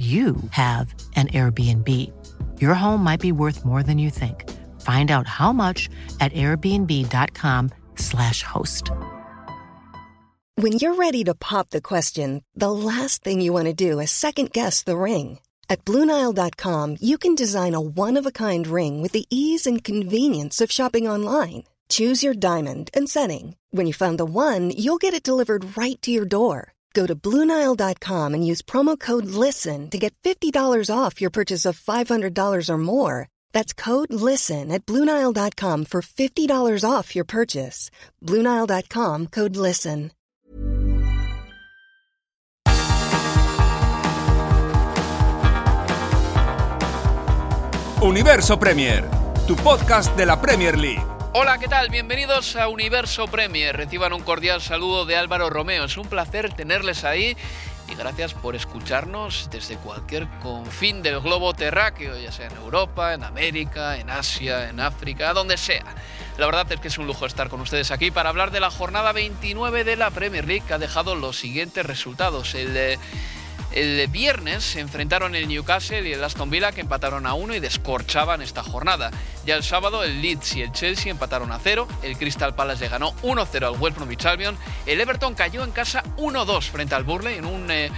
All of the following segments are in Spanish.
you have an Airbnb. Your home might be worth more than you think. Find out how much at airbnb.com/slash host. When you're ready to pop the question, the last thing you want to do is second guess the ring. At Bluenile.com, you can design a one of a kind ring with the ease and convenience of shopping online. Choose your diamond and setting. When you find the one, you'll get it delivered right to your door. Go to Bluenile.com and use promo code LISTEN to get $50 off your purchase of $500 or more. That's code LISTEN at Bluenile.com for $50 off your purchase. Bluenile.com code LISTEN. Universo Premier, tu podcast de la Premier League. Hola, ¿qué tal? Bienvenidos a Universo Premier. Reciban un cordial saludo de Álvaro Romeo. Es un placer tenerles ahí y gracias por escucharnos desde cualquier confín del globo terráqueo, ya sea en Europa, en América, en Asia, en África, donde sea. La verdad es que es un lujo estar con ustedes aquí para hablar de la jornada 29 de la Premier League que ha dejado los siguientes resultados. El de el viernes se enfrentaron el Newcastle y el Aston Villa que empataron a uno y descorchaban esta jornada. Ya el sábado el Leeds y el Chelsea empataron a cero, el Crystal Palace le ganó 1-0 al West Bromwich Albion, el Everton cayó en casa 1-2 frente al Burley en un eh,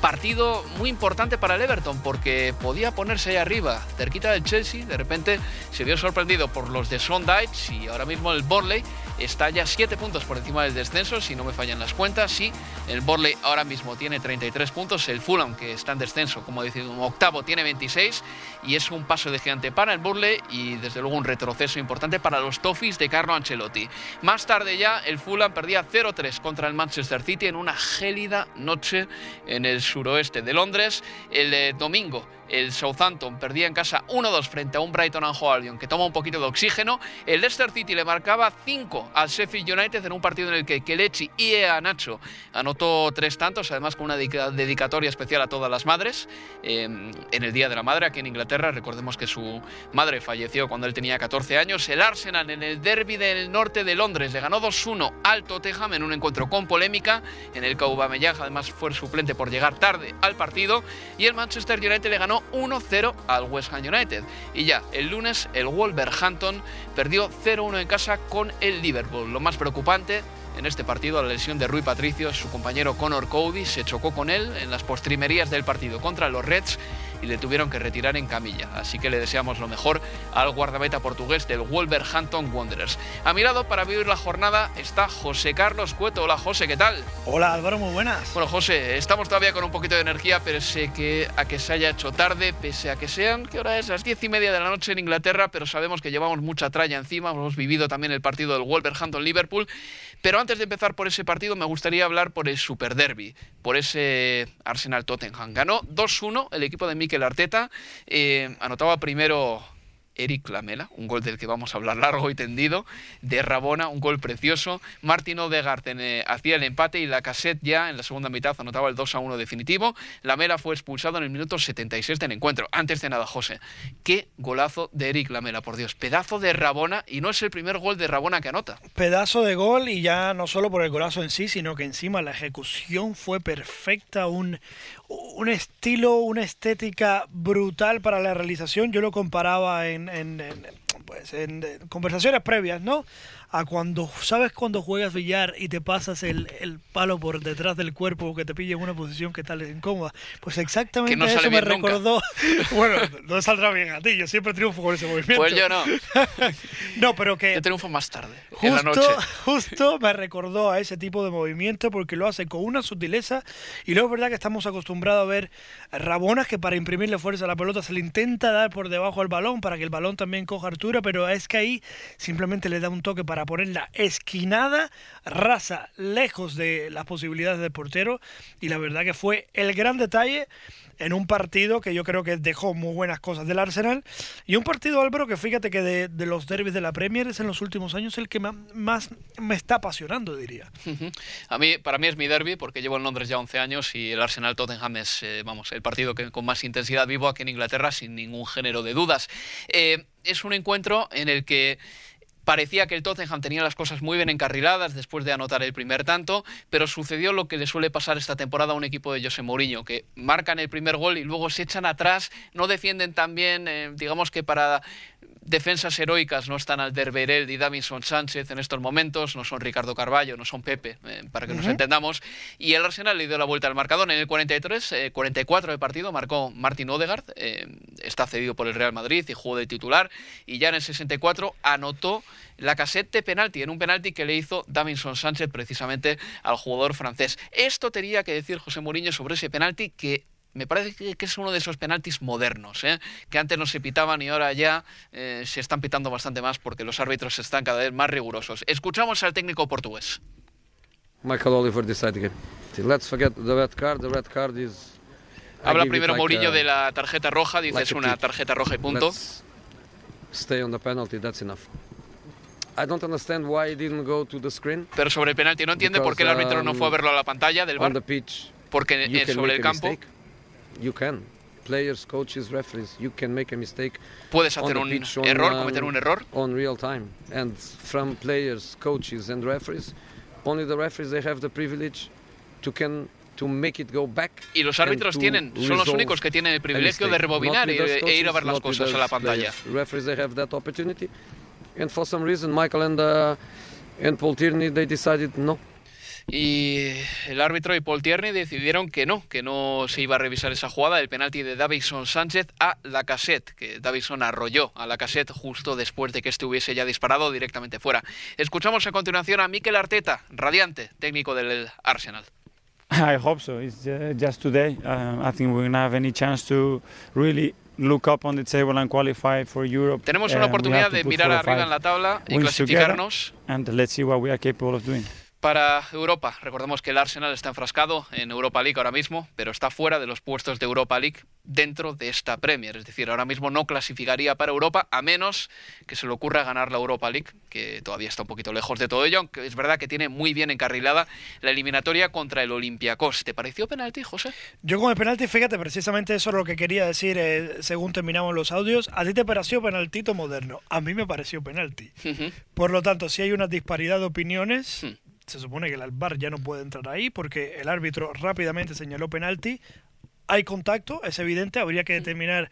partido muy importante para el Everton porque podía ponerse ahí arriba, cerquita del Chelsea, de repente se vio sorprendido por los de Sondites y ahora mismo el Borley está ya 7 puntos por encima del descenso, si no me fallan las cuentas, sí, el Borley ahora mismo tiene 33 puntos, el Fulham que está en descenso, como decir, un octavo tiene 26 y es un paso de gigante para el Burley y desde luego un retroceso importante para los Toffees de Carlo Ancelotti. Más tarde ya el Fulham perdía 0-3 contra el Manchester City en una gélida noche en el suroeste de Londres. El eh, domingo el Southampton perdía en casa 1-2 frente a un Brighton and Hove Albion que toma un poquito de oxígeno. El Leicester City le marcaba 5 al Sheffield United en un partido en el que Kelechi y Ea Nacho anotó tres tantos, además con una dedicatoria especial a todas las madres em, en el Día de la Madre aquí en Inglaterra. Recordemos que su madre falleció cuando él tenía 14 años. El Arsenal en el derby del norte de Londres le ganó 2-1 al Tottenham en un encuentro con polémica en el que Aubameyang además fue suplente por llegar tarde al partido y el Manchester United le ganó 1-0 al West Ham United. Y ya, el lunes el Wolverhampton perdió 0-1 en casa con el Liverpool. Lo más preocupante en este partido, la lesión de Rui Patricio, su compañero Conor Cody se chocó con él en las postrimerías del partido contra los Reds y le tuvieron que retirar en camilla. Así que le deseamos lo mejor al guardameta portugués del Wolverhampton Wanderers. A mi lado, para vivir la jornada, está José Carlos Cueto. Hola José, ¿qué tal? Hola Álvaro, muy buenas. Bueno José, estamos todavía con un poquito de energía, pero sé que a que se haya hecho tarde, pese a que sean, ¿qué hora es? Las diez y media de la noche en Inglaterra, pero sabemos que llevamos mucha tralla encima, hemos vivido también el partido del Wolverhampton-Liverpool. Pero antes de empezar por ese partido, me gustaría hablar por el Super Derby, por ese Arsenal-Tottenham. Ganó 2-1 el equipo de Mikel Arteta, eh, anotaba primero Eric Lamela, un gol del que vamos a hablar largo y tendido, de Rabona, un gol precioso. Martín Odegaard eh, hacía el empate y la cassette ya en la segunda mitad anotaba el 2 a 1 definitivo. Lamela fue expulsado en el minuto 76 del encuentro. Antes de nada, José, qué golazo de Eric Lamela, por Dios. Pedazo de Rabona y no es el primer gol de Rabona que anota. Pedazo de gol y ya no solo por el golazo en sí, sino que encima la ejecución fue perfecta, un, un estilo, una estética brutal para la realización. Yo lo comparaba en, en, pues en conversaciones previas, ¿no? A cuando, ¿sabes cuando juegas billar y te pasas el, el palo por detrás del cuerpo que te pilla en una posición que tal es incómoda? Pues exactamente eso me recordó. bueno, no saldrá bien a ti, yo siempre triunfo con ese movimiento. Pues yo no. no, pero que... Yo triunfo más tarde, justo, en la noche. Justo me recordó a ese tipo de movimiento porque lo hace con una sutileza y luego es verdad que estamos acostumbrados a ver rabonas que para imprimirle fuerza a la pelota se le intenta dar por debajo del balón para que el balón también coja altura, pero es que ahí simplemente le da un toque para para ponerla esquinada, rasa, lejos de las posibilidades del portero. Y la verdad que fue el gran detalle en un partido que yo creo que dejó muy buenas cosas del Arsenal y un partido Álvaro que fíjate que de, los derbis de la Premier es en los últimos años el que más, me está apasionando diría a mí para mí es mi derby porque llevo en Londres ya 11 años y el Arsenal Tottenham es eh, vamos el partido que con más intensidad vivo aquí en Inglaterra sin ningún género de dudas eh, es un encuentro en el que Parecía que el Tottenham tenía las cosas muy bien encarriladas después de anotar el primer tanto, pero sucedió lo que le suele pasar esta temporada a un equipo de José Mourinho, que marcan el primer gol y luego se echan atrás, no defienden tan bien, eh, digamos que para defensas heroicas no están Alderweireld y Davinson Sánchez en estos momentos, no son Ricardo Carballo, no son Pepe, eh, para que nos entendamos. Y el Arsenal le dio la vuelta al marcador. En el 43, 44 de partido marcó Martin Odegaard, eh, está cedido por el Real Madrid y jugó de titular. Y ya en el 64 anotó la casette de penalti, en un penalti que le hizo Davinson Sánchez precisamente al jugador francés. Esto tenía que decir José Mourinho sobre ese penalti que me parece que es uno de esos penaltis modernos, ¿eh? que antes no se pitaban y ahora ya eh, se están pitando bastante más porque los árbitros están cada vez más rigurosos. Escuchamos al técnico portugués. Michael Oliver decided Let's forget the red card. The red card is. Habla primero Mourinho de la tarjeta roja, dice es una tarjeta roja y punto. stay on the penalty, that's enough. I don't understand why he didn't go to the screen. Pero sobre el penalti no entiende por qué el árbitro no fue a um, verlo a la pantalla del bar. Porque sobre el campo you can. Players, coaches, referees, you can make a mistake. Puedes hacer un error, cometer un error. On real time, and from players, coaches, and referees, only the referees they have the privilege to can to make it go back. Y los árbitros tienen, son los únicos que tienen el privilegio de rebobinar e, e ir a ver las cosas a la pantalla. And for some reason Michael and uh, and Paul Tierney they decided no. Y el árbitro y Paul Tierney decidieron que no, que no se iba a revisar esa jugada del penalti de Davison Sánchez a la cassette, que Davison arrolló a la cassette justo después de que este hubiese ya disparado directamente fuera. Escuchamos a continuación a Mikel Arteta, radiante, técnico del Arsenal. I hope so. It's just today. Uh, I think we're going to have any chance to really look up on the table and qualify for Europe. Tenemos una eh, oportunidad de mirar arriba en la tabla y clasificarnos. And let's see what we are capable of doing. Para Europa, recordemos que el Arsenal está enfrascado en Europa League ahora mismo, pero está fuera de los puestos de Europa League dentro de esta Premier. Es decir, ahora mismo no clasificaría para Europa a menos que se le ocurra ganar la Europa League, que todavía está un poquito lejos de todo ello, aunque es verdad que tiene muy bien encarrilada la eliminatoria contra el Olympiacos. ¿Te pareció penalti, José? Yo con el penalti, fíjate, precisamente eso es lo que quería decir eh, según terminamos los audios. ¿A ti te pareció penaltito moderno? A mí me pareció penalti. Por lo tanto, si hay una disparidad de opiniones... Hmm se supone que el bar ya no puede entrar ahí porque el árbitro rápidamente señaló penalti. Hay contacto, es evidente, habría que determinar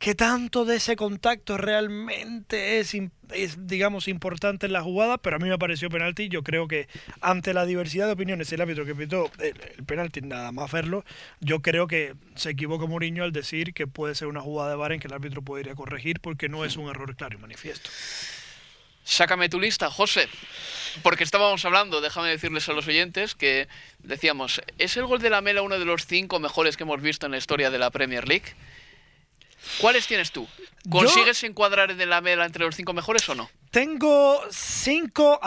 qué tanto de ese contacto realmente es, es, digamos, importante en la jugada, pero a mí me pareció penalti. Yo creo que ante la diversidad de opiniones, el árbitro que pitó el, penalti, nada más verlo, yo creo que se equivocó Mourinho al decir que puede ser una jugada de bar en que el árbitro podría corregir porque no es un error claro y manifiesto. Sácame tu lista, José. Porque estábamos hablando, déjame decirles a los oyentes, que decíamos, ¿es el gol de la Mela uno de los cinco mejores que hemos visto en la historia de la Premier League? ¿Cuáles tienes tú? ¿Consigues encuadrar en la Mela entre los cinco mejores o no? Tengo cinco.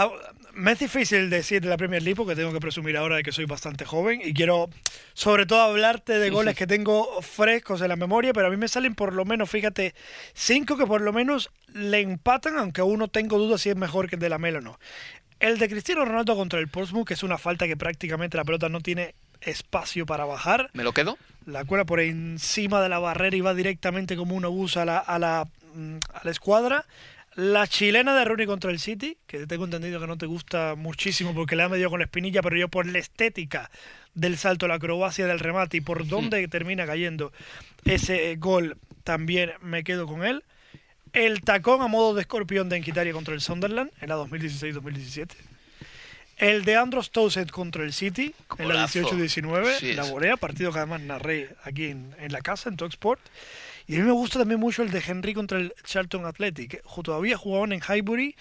Me es difícil decir de la Premier League porque tengo que presumir ahora de que soy bastante joven y quiero, sobre todo, hablarte de goles que tengo frescos en la memoria, pero a mí me salen por lo menos, fíjate, cinco que por lo menos le empatan, aunque uno tengo dudas si es mejor que el de la Mela o no. El de Cristiano Ronaldo contra el Portsmouth, que es una falta que prácticamente la pelota no tiene espacio para bajar. ¿Me lo quedo? La cuela por encima de la barrera y va directamente como un obús a la, a la, mm, a la escuadra. La chilena de Rooney contra el City, que tengo entendido que no te gusta muchísimo porque le ha medido con la espinilla, pero yo por la estética del salto, la acrobacia del remate y por dónde termina cayendo ese gol, también me quedo con él. El tacón a modo de escorpión de Enquitaria contra el Sunderland en la 2016-2017. El de Andros Towsett contra el City en la 18-19, la volea, partido que además narré aquí en, en la casa, en Talksport. Y a mí me gusta también mucho el de Henry contra el Charlton Athletic. Todavía jugaban en Highbury,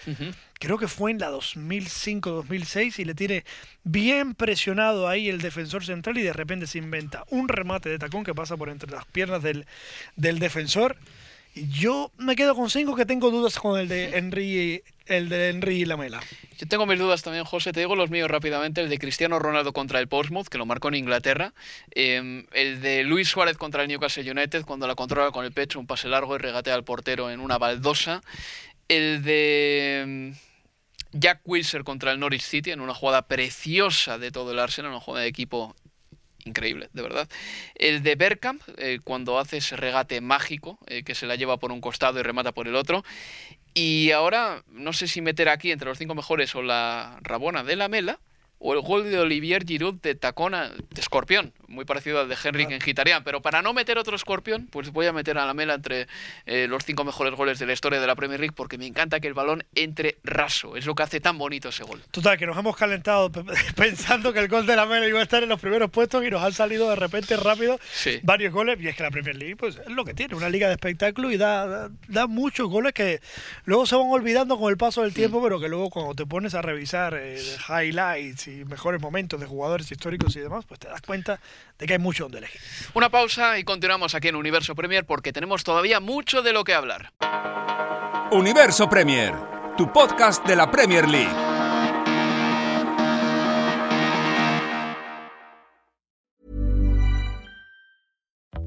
creo que fue en la 2005-2006, y le tiene bien presionado ahí el defensor central y de repente se inventa un remate de tacón que pasa por entre las piernas del, del defensor. Yo me quedo con cinco que tengo dudas con el de Henry, el de Henry y Lamela. Yo tengo mis dudas también, José. Te digo los míos rápidamente. El de Cristiano Ronaldo contra el Portsmouth, que lo marcó en Inglaterra. Eh, el de Luis Suárez contra el Newcastle United, cuando la controla con el pecho, un pase largo y regatea al portero en una baldosa. El de mm, Jack Wilson contra el Norwich City, en una jugada preciosa de todo el Arsenal, una jugada de equipo increíble, de verdad. El de Bergkamp, eh, cuando hace ese regate mágico, eh, que se la lleva por un costado y remata por el otro. Y ahora, no sé si meter aquí entre los cinco mejores o la Rabona de la Mela, o el gol de Olivier Giroud de tacona de escorpión, muy parecido al de Henrik en Gitarian, pero para no meter otro escorpión, pues voy a meter a la mela entre eh, los cinco mejores goles de la historia de la Premier League porque me encanta que el balón entre raso, es lo que hace tan bonito ese gol. Total, que nos hemos calentado pensando que el gol de la mela iba a estar en los primeros puestos y nos han salido de repente rápido varios goles. Y es que la Premier League pues es lo que tiene, una liga de espectáculo y da, da, muchos goles que luego se van olvidando con el paso del tiempo, pero que luego cuando te pones a revisar eh, highlights y mejores momentos de jugadores históricos y demás, pues te das cuenta de que hay mucho donde elegir. Una pausa y continuamos aquí en Universo Premier porque tenemos todavía mucho de lo que hablar. Universo Premier, tu podcast de la Premier League.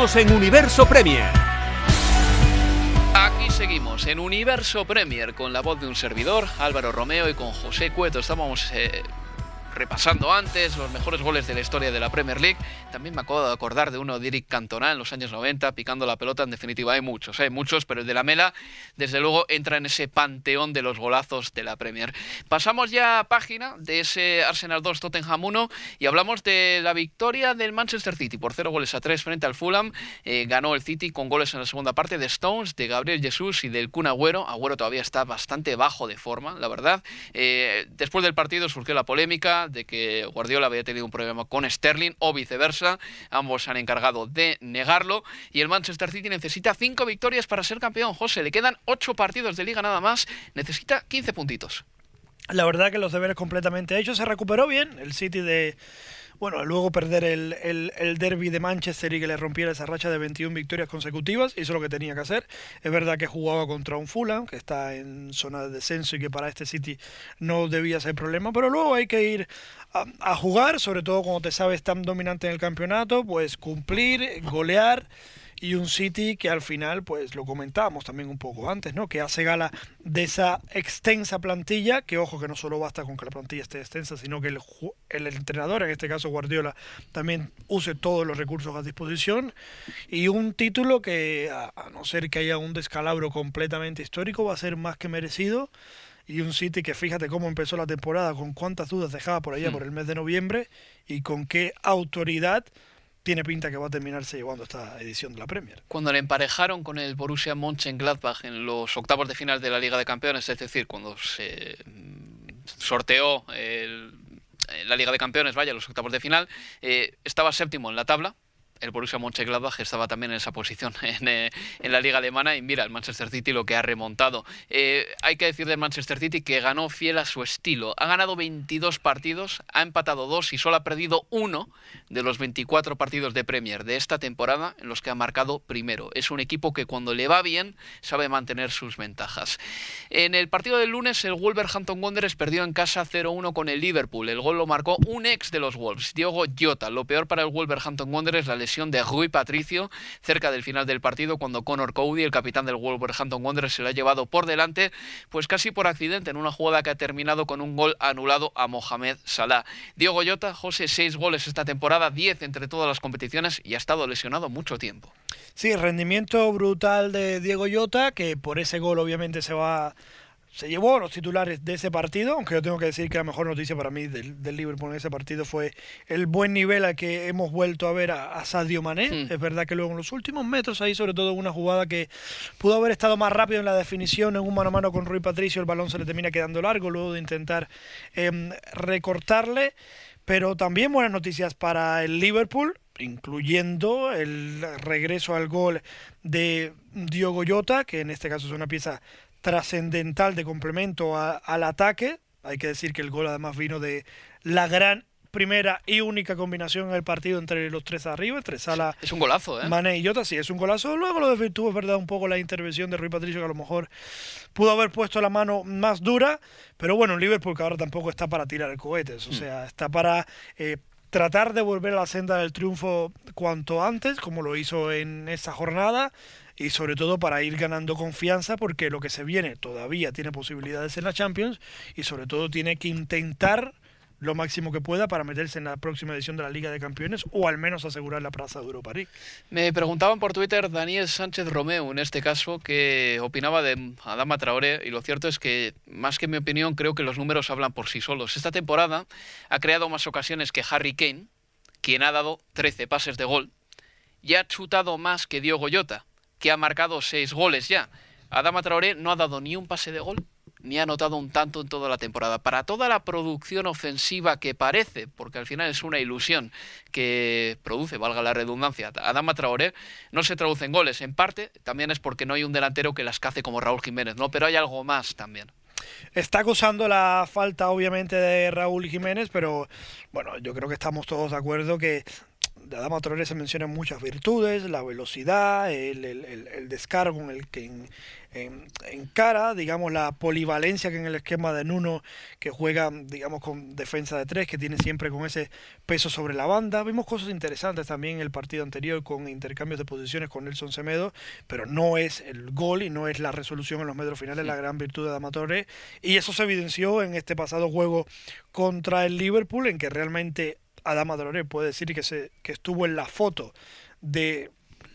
En Universo Premier. Aquí seguimos en Universo Premier con la voz de un servidor, Álvaro Romeo, y con José Cueto. Estamos eh, repasando antes los mejores goles de la historia de la Premier League. También me acabo de acordar de uno de Eric Cantona en los años 90, picando la pelota. En definitiva, hay muchos, hay muchos, pero el de la Mela, desde luego, entra en ese panteón de los golazos de la Premier. Pasamos ya a página de ese Arsenal 2 Tottenham 1 y hablamos de la victoria del Manchester City por 0 goles a 3 frente al Fulham. Eh, ganó el City con goles en la segunda parte de Stones, de Gabriel Jesús y del Kun Agüero. Agüero todavía está bastante bajo de forma, la verdad. Eh, después del partido surgió la polémica de que Guardiola había tenido un problema con Sterling o viceversa. Ambos se han encargado de negarlo. Y el Manchester City necesita cinco victorias para ser campeón. José, le quedan ocho partidos de liga nada más. Necesita 15 puntitos. La verdad que los deberes completamente hechos. Se recuperó bien el City de bueno, luego perder el, el, derby de Manchester y que le rompiera esa racha de 21 victorias consecutivas, hizo lo que tenía que hacer. Es verdad que jugaba contra un Fulham, que está en zona de descenso y que para este City no debía ser problema, pero luego hay que ir a, a jugar, sobre todo cuando te sabes tan dominante en el campeonato, pues cumplir, golear y un City que al final, pues lo comentábamos también un poco antes, ¿no? Que hace gala de esa extensa plantilla, que ojo que no solo basta con que la plantilla esté extensa, sino que el, el entrenador, en este caso Guardiola, también use todos los recursos a disposición, y un título que, a no ser que haya un descalabro completamente histórico, va a ser más que merecido y un City que fíjate cómo empezó la temporada, con cuántas dudas dejaba por allá hmm. por el mes de noviembre y con qué autoridad tiene pinta que va a terminarse llevando esta edición de la Premier. Cuando le emparejaron con el Borussia Mönchengladbach en los octavos de final de la Liga de Campeones, es decir, cuando se mm, sorteó la Liga de Campeones, vaya, los octavos de final, eh, estaba séptimo en la tabla, el Borussia Mönchengladbach estaba también en esa posición eh, en, la liga alemana y mira el Manchester City lo que ha remontado. Eh, hay que decir del Manchester City que ganó fiel a su estilo. Ha ganado 22 partidos, ha empatado dos y solo ha perdido uno de los 24 partidos de Premier de esta temporada en los que ha marcado primero. Es un equipo que cuando le va bien sabe mantener sus ventajas. En el partido del lunes el Wolverhampton Wanderers perdió en casa 0-1 con el Liverpool. El gol lo marcó un ex de los Wolves, Diogo Jota. Lo peor para el Wolverhampton Wanderers la de Rui Patricio cerca del final del partido cuando Conor Cody, el capitán del Wolverhampton Wanderers, se lo ha llevado por delante, pues casi por accidente en una jugada que ha terminado con un gol anulado a Mohamed Salah. Diego Goyota, José, seis goles esta temporada, diez entre todas las competiciones y ha estado lesionado mucho tiempo. Sí, rendimiento brutal de Diego Llota, que por ese gol obviamente se va se llevó los titulares de ese partido, aunque yo tengo que decir que la mejor noticia para mí del, del Liverpool en ese partido fue el buen nivel al que hemos vuelto a ver a, Sadio Mané. Hmm. Es verdad que luego en los últimos metros, ahí sobre todo en una jugada que pudo haber estado más rápido en la definición, en un mano a mano con Rui Patricio, el balón se le termina quedando largo luego de intentar em, recortarle. Pero también buenas noticias para el Liverpool, incluyendo el regreso al gol de Diogo Jota, que en este caso es una pieza trascendental de complemento al ataque. Hay que decir que el gol además vino de la gran primera y única combinación en el partido entre los tres arriba, entre Sala, es un golazo, ¿eh? Mané y Jota, sí, es un golazo. Luego lo desvirtuó, es verdad, un poco la intervención de Rui Patricio, que a lo mejor pudo haber puesto la mano más dura, pero bueno, un Liverpool que ahora tampoco está para tirar cohetes, o mm. sea, está para eh, tratar de volver a la senda del triunfo cuanto antes, como lo hizo en esa jornada, y sobre todo para ir ganando confianza porque lo que se viene todavía tiene posibilidades en la Champions y sobre todo tiene que intentar lo máximo que pueda para meterse en la próxima edición de la Liga de Campeones o al menos asegurar la plaza de Europa League. Me preguntaban por Twitter Daniel Sánchez Romeo en este caso que opinaba de Adama Traoré y lo cierto es que más que mi opinión creo que los números hablan por sí solos. Esta temporada ha creado más ocasiones que Harry Kane, quien ha dado 13 pases de gol, y ha chutado más que Diogo Jota, que ha marcado seis goles ya. Adama Traoré no ha dado ni un pase de gol, ni ha anotado un tanto en toda la temporada. Para toda la producción ofensiva que parece, porque al final es una ilusión que produce, valga la redundancia, Adama Traoré, no se traduce en goles. En parte también es porque no hay un delantero que las cace como Raúl Jiménez, ¿no? Pero hay algo más también. Está acusando la falta, obviamente, de Raúl Jiménez, pero bueno, yo creo que estamos todos de acuerdo que Adama Traoré se mencionan muchas virtudes, la velocidad, el, el, descargo en el que en, cara, digamos, la polivalencia que en el esquema de Nuno, que juega, digamos, con defensa de tres, que tiene siempre con ese peso sobre la banda. Vimos cosas interesantes también en el partido anterior con intercambios de posiciones con Nelson Semedo, pero no es el gol y no es la resolución en los metros finales la gran virtud de Adama Traoré. Y eso se evidenció en este pasado juego contra el Liverpool, en que realmente Adama Traoré puede decir que, se, que estuvo en la foto de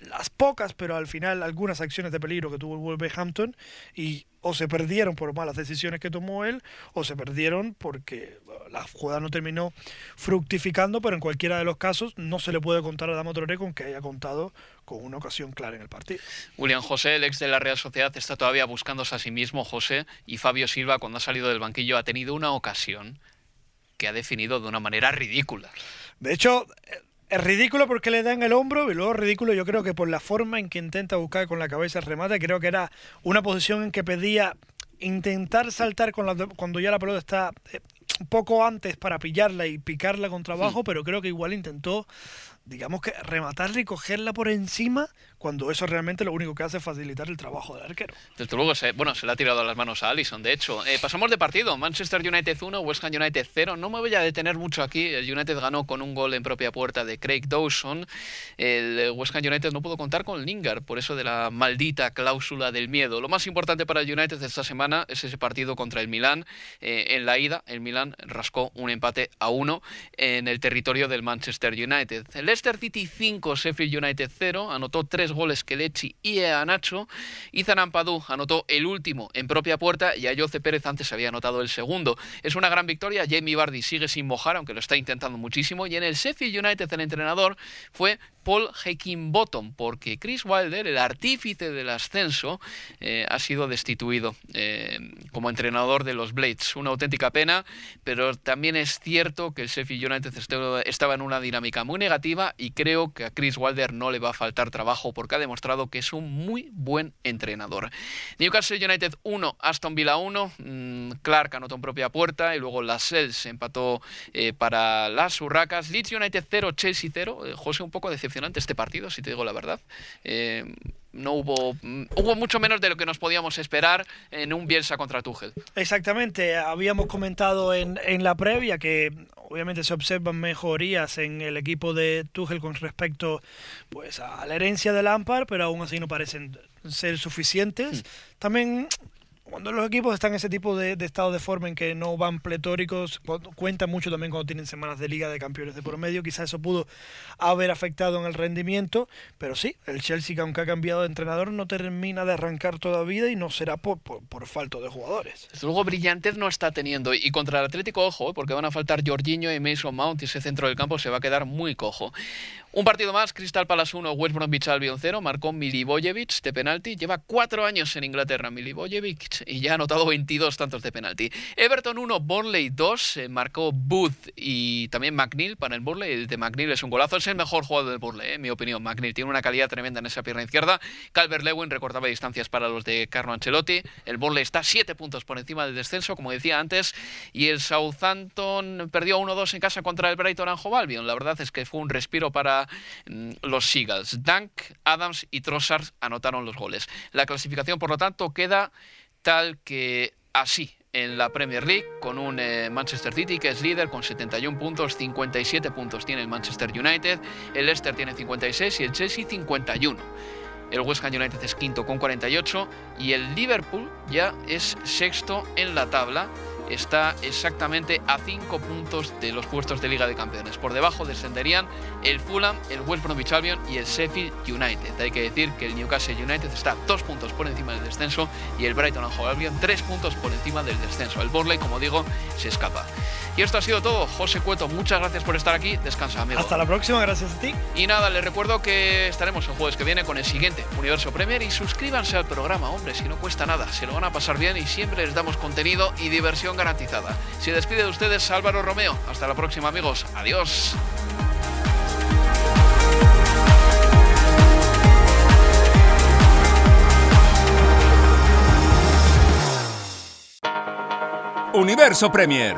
las pocas, pero al final algunas acciones de peligro que tuvo el Wolverhampton y o se perdieron por malas decisiones que tomó él o se perdieron porque la jugada no terminó fructificando, pero en cualquiera de los casos no se le puede contar a Adama Traoré con que haya contado con una ocasión clara en el partido. William José, el ex de la Real Sociedad, está todavía buscándose a sí mismo, José, y Fabio Silva, cuando ha salido del banquillo, ha tenido una ocasión que ha definido de una manera ridícula. De hecho, es ridículo porque le dan el hombro y luego ridículo yo creo que por la forma en que intenta buscar con la cabeza el remate, creo que era una posición en que pedía intentar saltar con la, cuando ya la pelota está eh, un poco antes para pillarla y picarla con trabajo, pero creo que igual intentó digamos que rematarla y cogerla por encima cuando eso realmente lo único que hace es facilitar el trabajo del arquero. Desde luego, se, bueno, se le ha tirado las manos a Allison, de hecho. Eh, pasamos de partido, Manchester United 1, West Ham United 0. No me voy a detener mucho aquí, el United ganó con un gol en propia puerta de Craig Dawson. El West Ham United no pudo contar con Lingard, por eso de la maldita cláusula del miedo. Lo más importante para el United esta semana es ese partido contra el Milán. Eh, en la ida, el Milán rascó un empate a uno en el territorio del Manchester United. El Leicester City 5, Sheffield United 0, anotó tres goles Kelechi y Nacho. Ethan Ampadu anotó el último en propia puerta y Ayoce Pérez antes había anotado el segundo. Es una gran victoria, Jamie Vardy sigue sin mojar, aunque lo está intentando muchísimo, y en el Sheffield United el entrenador fue Paul Bottom, porque Chris Wilder, el artífice del ascenso, eh, ha sido destituido eh, como entrenador de los Blades. Una auténtica pena, pero también es cierto que el Sheffield United estaba en una dinámica muy negativa y creo que a Chris Wilder no le va a faltar trabajo porque ha demostrado que es un muy buen entrenador. Newcastle United 1, Aston Villa 1, mm, Clark anotó en propia puerta y luego Lascelles empató eh, para las Urracas, Leeds United 0, Chelsea 0, José un poco decepcionado este partido, si te digo la verdad. Eh, no hubo mm, hubo mucho menos de lo que nos podíamos esperar en un Bielsa contra Tuchel. Exactamente, habíamos comentado en, en la previa que obviamente se observan mejorías en el equipo de Tuchel con respecto pues a la herencia de Lampard, pero aún así no parecen ser suficientes. Hmm. También cuando los equipos están en ese tipo de, estado de forma en que no van pletóricos, cuenta mucho también cuando tienen semanas de Liga de Campeones de por medio, quizás eso pudo haber afectado en el rendimiento, pero sí, el Chelsea, aunque ha cambiado de entrenador, no termina de arrancar todavía y no será por, por, falta de jugadores. Luego brillantez no está teniendo, y contra el Atlético, ojo, porque van a faltar Jorginho y Mason Mount, y ese centro del campo se va a quedar muy cojo. Un partido más, Crystal Palace 1, West Bromwich Albion 0, marcó Milivojevic de penalti, lleva cuatro años en Inglaterra Milivojevic y ya ha anotado 22 tantos de penalti. Everton 1, Burnley 2, eh, marcó Booth y también McNeil para el Burnley, el de McNeil es un golazo, es el mejor jugador del Burnley, en mi opinión, McNeil tiene una calidad tremenda en esa pierna izquierda, Calvert-Lewin recortaba distancias para los de Carlo Ancelotti, el Burnley está 7 puntos por encima del descenso, como decía antes, y el Southampton perdió 1-2 en casa contra el Brighton Hove Albion, la verdad es que fue un respiro para Mm, los Seagulls. Dunk, Adams y Trossard anotaron los goles. La clasificación, por lo tanto, queda tal que así en la Premier League con un eh, Manchester City que es líder con 71 puntos, 57 puntos tiene el Manchester United, el Leicester tiene 56 y el Chelsea 51. El West Ham United es quinto con 48 y el Liverpool ya es sexto en la tabla está exactamente a 5 puntos de los puestos de Liga de Campeones. Por debajo descenderían el Fulham, el West Bromwich Albion y el Sheffield United. Hay que decir que el Newcastle United está 2 puntos por encima del descenso y el Brighton and Hove Albion 3 puntos por encima del descenso. El Borley, como digo, se escapa. Y esto ha sido todo. José Cueto, muchas gracias por estar aquí. Descansa, amigo. Hasta la próxima, gracias a ti. Y nada, les recuerdo que estaremos el jueves que viene con el siguiente Universo Premier y suscríbanse al programa, hombre, si no cuesta nada. Se lo van a pasar bien y siempre les damos contenido y diversión garantizada. Se despide de ustedes Álvaro Romeo. Hasta la próxima, amigos. Adiós. Universo Premier,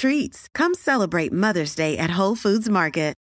treats. Come celebrate Mother's Day at Whole Foods Market.